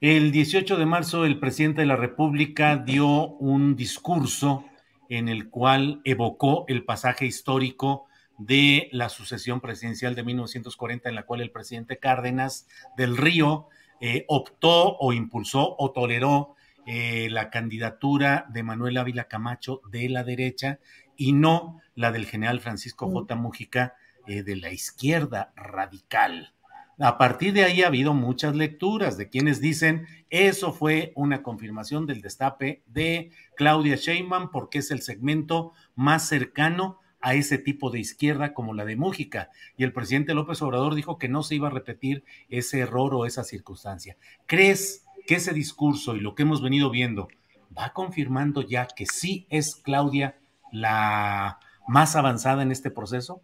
El 18 de marzo, el presidente de la República dio un discurso en el cual evocó el pasaje histórico de la sucesión presidencial de 1940, en la cual el presidente Cárdenas del Río eh, optó o impulsó o toleró eh, la candidatura de Manuel Ávila Camacho de la derecha y no la del general Francisco J. Mújica eh, de la izquierda radical. A partir de ahí ha habido muchas lecturas de quienes dicen eso fue una confirmación del destape de Claudia Sheinbaum porque es el segmento más cercano a ese tipo de izquierda como la de Mújica. Y el presidente López Obrador dijo que no se iba a repetir ese error o esa circunstancia. ¿Crees que ese discurso y lo que hemos venido viendo va confirmando ya que sí es Claudia la más avanzada en este proceso?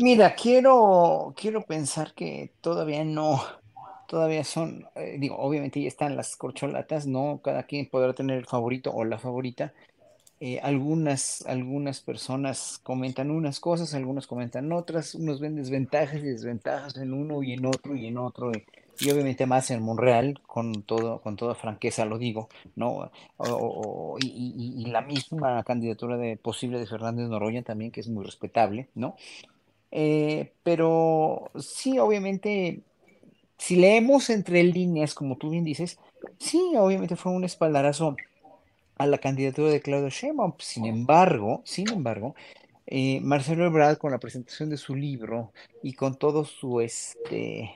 Mira, quiero, quiero pensar que todavía no, todavía son, eh, digo, obviamente ya están las corcholatas, ¿no? Cada quien podrá tener el favorito o la favorita. Eh, algunas, algunas personas comentan unas cosas, algunos comentan otras, unos ven desventajas y desventajas en uno y en otro y en otro, y, y obviamente más en Monreal, con todo, con toda franqueza lo digo, ¿no? O- y- y la misma candidatura de posible de Fernández Noroña también, que es muy respetable, ¿no? Eh, pero sí, obviamente, si leemos entre líneas, como tú bien dices, sí, obviamente fue un espaldarazo a la candidatura de Claudio Sheinbaum. Sin embargo, sin embargo, eh, Marcelo Ebrard con la presentación de su libro y con todo su este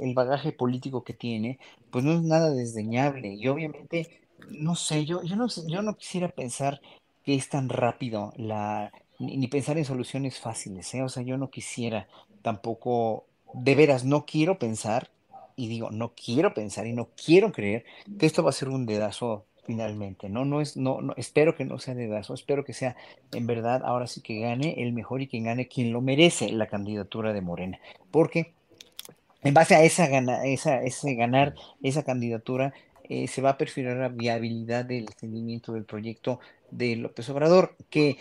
el bagaje político que tiene, pues no es nada desdeñable. Y obviamente, no sé, yo, yo no yo no quisiera pensar que es tan rápido la, ni, pensar en soluciones fáciles, ¿eh? O sea, yo no quisiera tampoco, de veras, no quiero pensar, y digo, no quiero pensar y no quiero creer que esto va a ser un dedazo finalmente, ¿no? No es, no, no, espero que no sea dedazo, espero que sea en verdad ahora sí que gane el mejor y quien gane quien lo merece la candidatura de Morena, porque en base a esa, gana, esa ese ganar esa candidatura eh, se va a perfilar la viabilidad del seguimiento del proyecto de López Obrador, que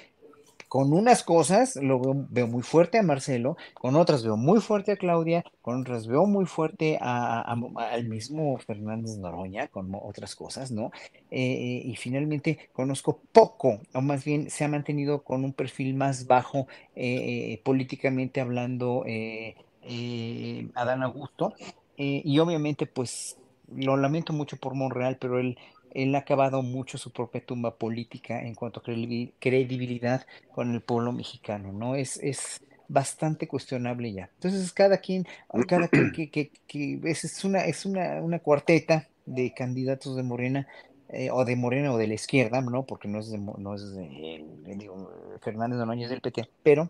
con unas cosas lo veo, veo muy fuerte a Marcelo, con otras veo muy fuerte a Claudia, con otras veo muy fuerte a, al mismo Fernández Noroña, con otras cosas, ¿no? Eh, y finalmente conozco poco, o más bien se ha mantenido con un perfil más bajo eh, políticamente hablando eh, eh, Adán Augusto, eh, y obviamente pues lo lamento mucho por Monreal, pero él... Él ha acabado mucho su propia tumba política en cuanto a credibi- credibilidad con el pueblo mexicano, ¿no? Es, es bastante cuestionable ya. Entonces, cada quien, cada quien que, que, que es, es una, es una, una cuarteta de candidatos de Morena, eh, o de Morena o de la izquierda, ¿no? Porque no es de, no es de, eh, digo, Fernández Noroña es del PT, pero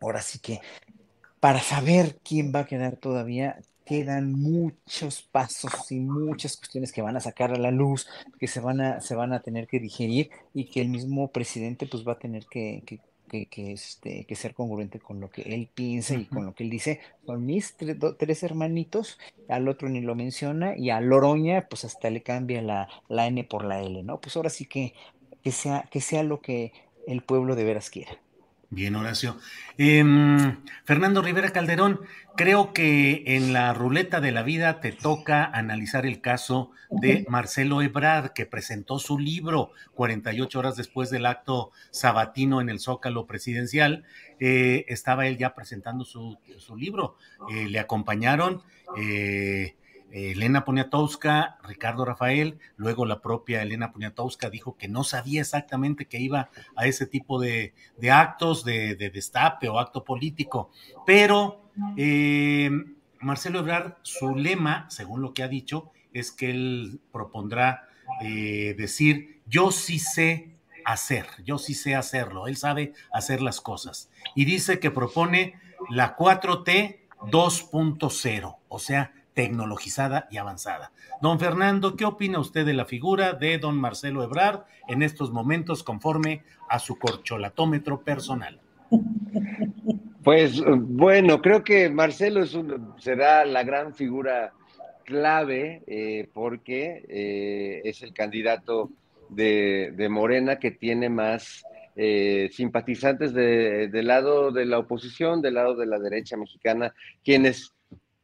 ahora sí que para saber quién va a quedar todavía, quedan muchos pasos y muchas cuestiones que van a sacar a la luz, que se van a, se van a tener que digerir y que el mismo presidente pues va a tener que, que, que, que, este, que ser congruente con lo que él piensa y con lo que él dice. Son mis tre- do- tres hermanitos, al otro ni lo menciona y a Loroña pues hasta le cambia la, la N por la L, ¿no? Pues ahora sí que, que sea, que sea lo que el pueblo de veras quiera. Bien, Horacio. Em, Fernando Rivera Calderón, creo que en la ruleta de la vida te toca analizar el caso de Marcelo Ebrard, que presentó su libro 48 horas después del acto sabatino en el Zócalo presidencial. Eh, estaba él ya presentando su, libro. Eh, le acompañaron. Eh, Elena Poniatowska, Ricardo Rafael, luego la propia Elena Poniatowska dijo que no sabía exactamente que iba a ese tipo de, actos de, destape o acto político, pero eh, Marcelo Ebrard, su lema, según lo que ha dicho, es que él propondrá eh, decir, yo sí sé hacer, yo sí sé hacerlo, él sabe hacer las cosas. Y dice que propone la 4T 2.0, o sea, tecnologizada y avanzada. Don Fernando, ¿qué opina usted de la figura de don Marcelo Ebrard en estos momentos conforme a su corcholatómetro personal? Pues bueno, creo que Marcelo es será la gran figura clave eh, porque eh, es el candidato de, Morena que tiene más eh, simpatizantes del lado de la oposición, del lado de la derecha mexicana, quienes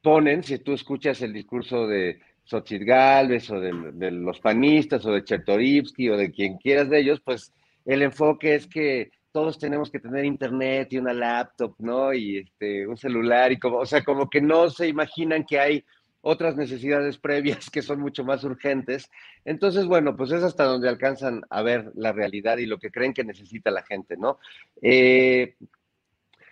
ponen, si tú escuchas el discurso de Xochitl Galvez o de, los panistas o de Chertorivsky o de quien quieras de ellos, pues el enfoque es que todos tenemos que tener internet y una laptop, ¿no? Y este, un celular y como, o sea, como que no se imaginan que hay otras necesidades previas que son mucho más urgentes. Entonces, bueno, pues es hasta donde alcanzan a ver la realidad y lo que creen que necesita la gente, ¿no? Eh,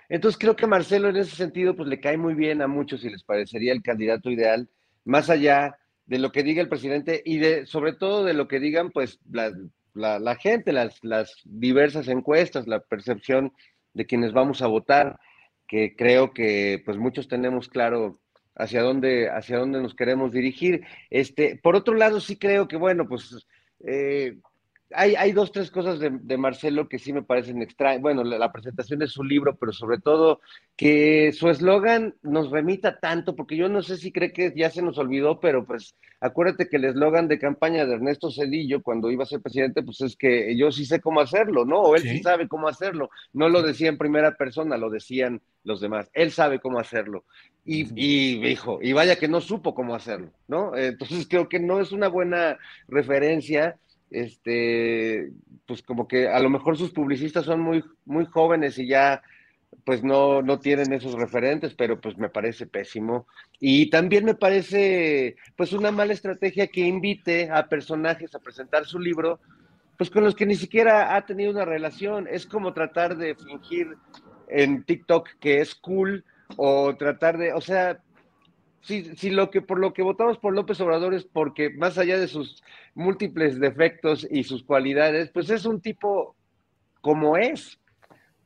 entonces creo que Marcelo en ese sentido pues le cae muy bien a muchos y les parecería el candidato ideal, más allá de lo que diga el presidente y de sobre todo de lo que digan pues la, gente, las, las diversas encuestas, la percepción de quienes vamos a votar, que creo que pues muchos tenemos claro hacia dónde, hacia dónde nos queremos dirigir. Este, por otro lado, sí creo que, bueno, pues eh, hay, hay dos, tres cosas de, Marcelo que sí me parecen extrañas. Bueno, la, presentación de su libro, pero sobre todo que su eslogan nos remita tanto, porque yo no sé si cree que ya se nos olvidó, pero pues acuérdate que el eslogan de campaña de Ernesto Cedillo cuando iba a ser presidente, pues es que yo sí sé cómo hacerlo, ¿no? O él sí, sabe cómo hacerlo. No lo decía en primera persona, lo decían los demás. Él sabe cómo hacerlo. Y, y dijo, y vaya que no supo cómo hacerlo, ¿no? Entonces creo que no es una buena referencia este, pues como que a lo mejor sus publicistas son muy, muy jóvenes y ya pues no, no tienen esos referentes, pero pues me parece pésimo. Y también me parece pues una mala estrategia que invite a personajes a presentar su libro, pues con los que ni siquiera ha tenido una relación. Es como tratar de fingir en TikTok que es cool o tratar de, o sea, si, lo que por lo que votamos por López Obrador es porque más allá de sus múltiples defectos y sus cualidades, pues es un tipo como es.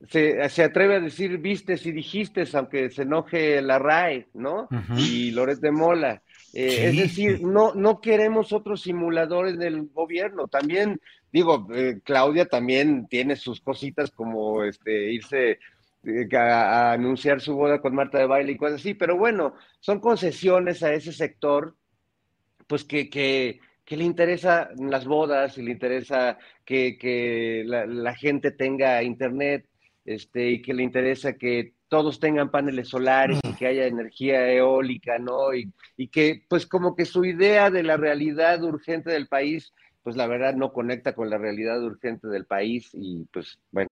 Se, atreve a decir vistes y dijiste, aunque se enoje la RAE, ¿no? Y Loret de Mola. Eh, es decir, no, no queremos otros simuladores del gobierno. También, digo, eh, Claudia también tiene sus cositas como este, irse eh, a, anunciar su boda con Marta de baile y cosas así, pero bueno, son concesiones a ese sector, pues que, que, le interesa las bodas y le interesa que, la, gente tenga internet este, y que le interesa que todos tengan paneles solares y que haya energía eólica, ¿no? Y, y que pues como que su idea de la realidad urgente del país, pues la verdad no conecta con la realidad urgente del país y pues bueno.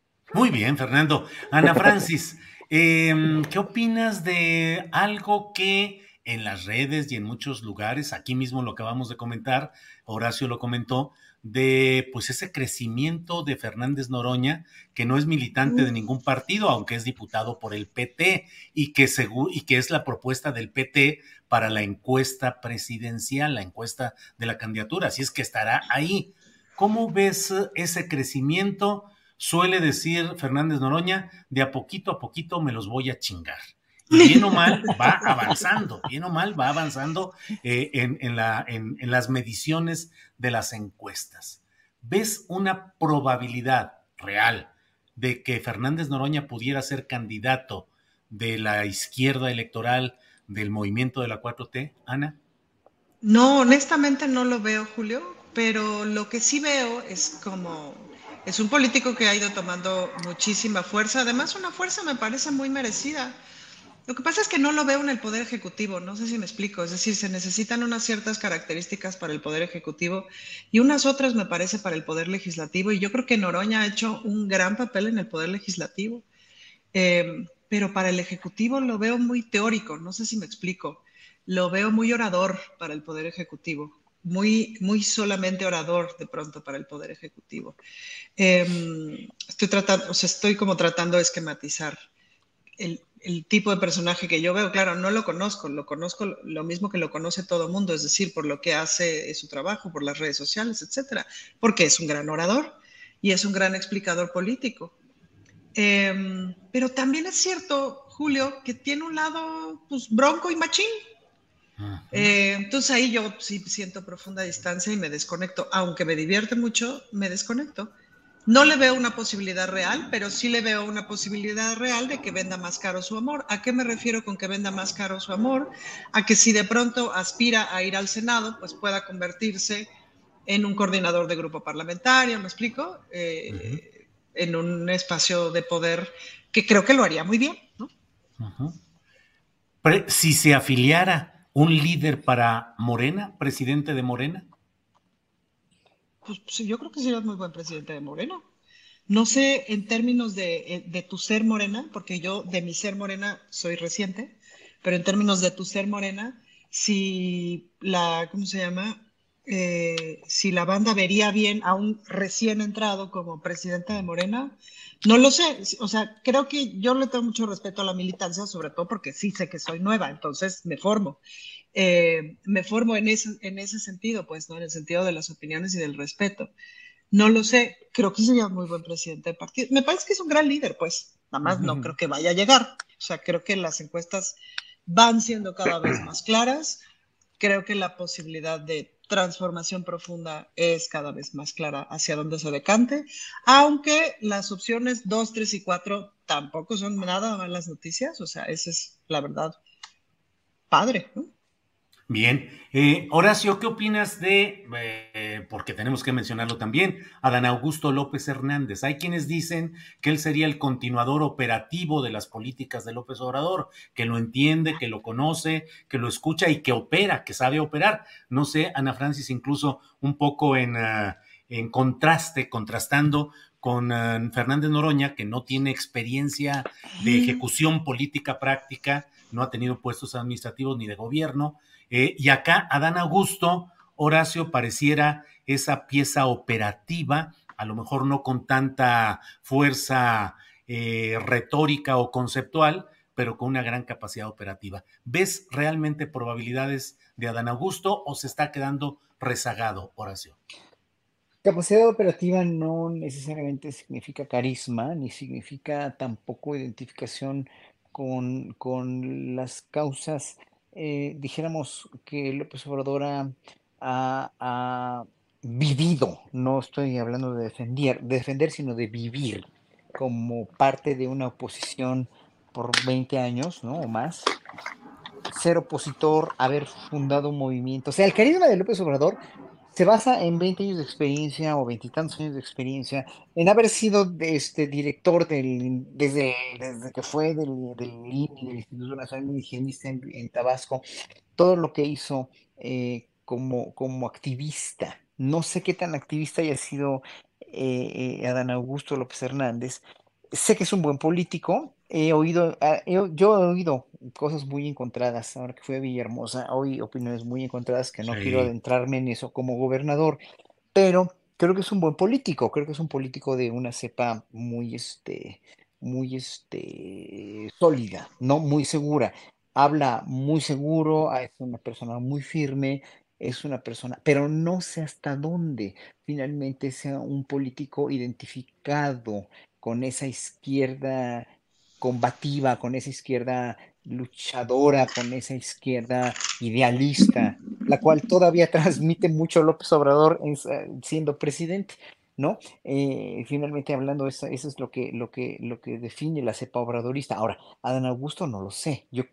Muy bien, Fernando. Ana Francis, eh, ¿qué opinas de algo que en las redes y en muchos lugares, aquí mismo lo acabamos de comentar, Horacio lo comentó, de pues ese crecimiento de Fernández Noroña, que no es militante de ningún partido, aunque es diputado por el PT y que, y que es la propuesta del PT para la encuesta presidencial, la encuesta de la candidatura, así es que estará ahí. ¿Cómo ves ese crecimiento? Suele decir Fernández Noroña, de a poquito a poquito me los voy a chingar. Y bien o mal va avanzando, bien o mal va avanzando eh, en, en, la, en, en las mediciones de las encuestas. ¿Ves una probabilidad real de que Fernández Noroña pudiera ser candidato de la izquierda electoral del movimiento de la 4T, Ana? No, honestamente no lo veo, Julio, pero lo que sí veo es como es un político que ha ido tomando muchísima fuerza, además una fuerza me parece muy merecida. Lo que pasa es que no lo veo en el Poder Ejecutivo, no sé si me explico, es decir, se necesitan unas ciertas características para el Poder Ejecutivo y unas otras me parece para el Poder Legislativo. Y yo creo que Noroña ha hecho un gran papel en el Poder Legislativo, eh, pero para el Ejecutivo lo veo muy teórico, no sé si me explico, lo veo muy orador para el Poder Ejecutivo muy, muy solamente orador de pronto para el Poder Ejecutivo. Eh, estoy tratando, o sea, estoy como tratando de esquematizar el, el, tipo de personaje que yo veo. Claro, no lo conozco, lo conozco lo mismo que lo conoce todo el mundo, es decir, por lo que hace su trabajo, por las redes sociales, etcétera, porque es un gran orador y es un gran explicador político. Eh, pero también es cierto, Julio, que tiene un lado pues, bronco y machín. Eh, entonces ahí yo sí siento profunda distancia y me desconecto. Aunque me divierte mucho, me desconecto. No le veo una posibilidad real, pero sí le veo una posibilidad real de que venda más caro su amor. ¿A qué me refiero con que venda más caro su amor? A que si de pronto aspira a ir al Senado, pues pueda convertirse en un coordinador de grupo parlamentario, ¿me explico? Eh, uh -huh. En un espacio de poder que creo que lo haría muy bien, ¿no? Uh -huh. si se afiliara un líder para Morena, presidente de Morena? Pues, pues, yo creo que sería muy buen presidente de Morena. No sé en términos de, eh, de, tu ser morena, porque yo de mi ser morena soy reciente, pero en términos de tu ser morena, si la, ¿cómo se llama? Eh, si la banda vería bien a un recién entrado como presidente de Morena, no lo sé, o sea, creo que yo le tengo mucho respeto a la militancia, sobre todo porque sí sé que soy nueva, entonces me formo. Eh, me formo en ese, en ese sentido, pues, ¿no? En el sentido de las opiniones y del respeto. No lo sé, creo que sería muy buen presidente de partido. Me parece que es un gran líder, pues, nada más uh -huh. no creo que vaya a llegar. O sea, creo que las encuestas van siendo cada vez más claras. Creo que la posibilidad de transformación profunda es cada vez más clara hacia dónde se decante, aunque las opciones 2, 3 y 4 tampoco son nada malas noticias, o sea, esa es la verdad padre. ¿no? Bien, eh, Horacio, ¿qué opinas de, eh, porque tenemos que mencionarlo también, Adán Augusto López Hernández? Hay quienes dicen que él sería el continuador operativo de las políticas de López Obrador, que lo entiende, que lo conoce, que lo escucha y que opera, que sabe operar. No sé, Ana Francis, incluso un poco en, uh, en contraste, contrastando con uh, Fernández Noroña, que no tiene experiencia de ejecución política práctica, no ha tenido puestos administrativos ni de gobierno, eh, y acá Adán Augusto, Horacio, pareciera esa pieza operativa, a lo mejor no con tanta fuerza eh, retórica o conceptual, pero con una gran capacidad operativa. ¿Ves realmente probabilidades de Adán Augusto o se está quedando rezagado, Horacio? Capacidad operativa no necesariamente significa carisma, ni significa tampoco identificación con, con las causas eh, dijéramos que López Obrador ha, vivido, no estoy hablando de defender, de defender, sino de vivir como parte de una oposición por 20 años, ¿no? O más. Ser opositor, haber fundado un movimiento. O sea, el carisma de López Obrador se basa en 20 años de experiencia o veintitantos años de experiencia, en haber sido este director del, desde, desde que fue del, del del Instituto Nacional de Higienista en, Tabasco, todo lo que hizo eh, como, como activista. No sé qué tan activista haya sido eh, eh, Adán Augusto López Hernández. Sé que es un buen político. He oído, ah, yo he oído cosas muy encontradas. Ahora que fui a Villahermosa, oí opiniones muy encontradas que no quiero adentrarme en eso como gobernador, pero creo que es un buen político. Creo que es un político de una cepa muy, este, muy, este, sólida, no muy segura. Habla muy seguro, es una persona muy firme, es una persona, pero no sé hasta dónde finalmente sea un político identificado con esa izquierda combativa, con esa izquierda luchadora, con esa izquierda idealista, la cual todavía transmite mucho López Obrador siendo presidente. ¿no? Eh, finalmente hablando, eso, es lo que, lo, que, lo que define la cepa obradorista. Ahora, Adán Augusto no lo sé, yo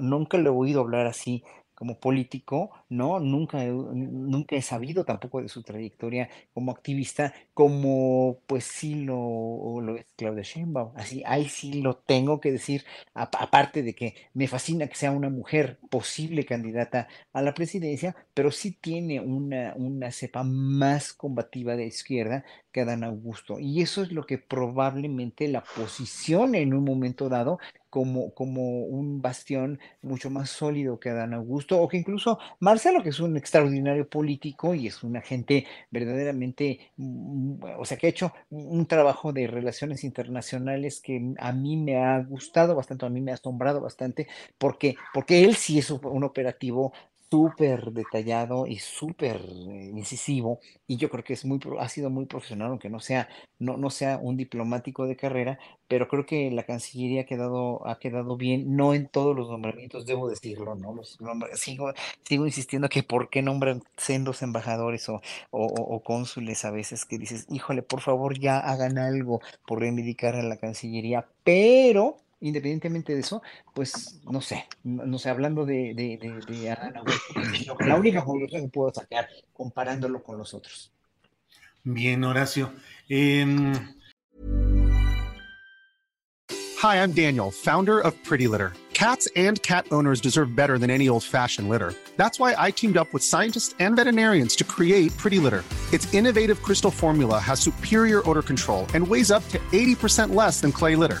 nunca le he oído hablar así como político, ¿no? Nunca nunca he sabido tampoco de su trayectoria como activista, como pues sí lo, lo es Claudia Sheinbaum. Así, ahí sí lo tengo que decir, aparte de que me fascina que sea una mujer posible candidata a la presidencia, pero sí tiene una, una cepa más combativa de izquierda que Adán Augusto. Y eso es lo que probablemente la posicione en un momento dado como, como un bastión mucho más sólido que Adán Augusto, o que incluso Marcelo, que es un extraordinario político y es una gente verdaderamente, mm, o sea, que ha hecho un trabajo de relaciones internacionales que a mí me ha gustado bastante, a mí me ha asombrado bastante, porque, porque él sí es un operativo súper detallado y súper eh, incisivo y yo creo que es muy ha sido muy profesional aunque no sea no, no sea un diplomático de carrera pero creo que la Cancillería ha quedado ha quedado bien no en todos los nombramientos debo decirlo no los sigo sigo insistiendo que por qué nombran sendos embajadores o, o, cónsules a veces que dices híjole por favor ya hagan algo por reivindicar a la Cancillería pero independientemente de eso, pues no sé, no, sé, hablando de, de, de, de la única conclusión que puedo sacar comparándolo con los otros. Bien, Horacio. Um... Hi, I'm Daniel, founder of Pretty Litter. Cats and cat owners deserve better than any old-fashioned litter. That's why I teamed up with scientists and veterinarians to create Pretty Litter. Its innovative crystal formula has superior odor control and weighs up to 80% less than clay litter.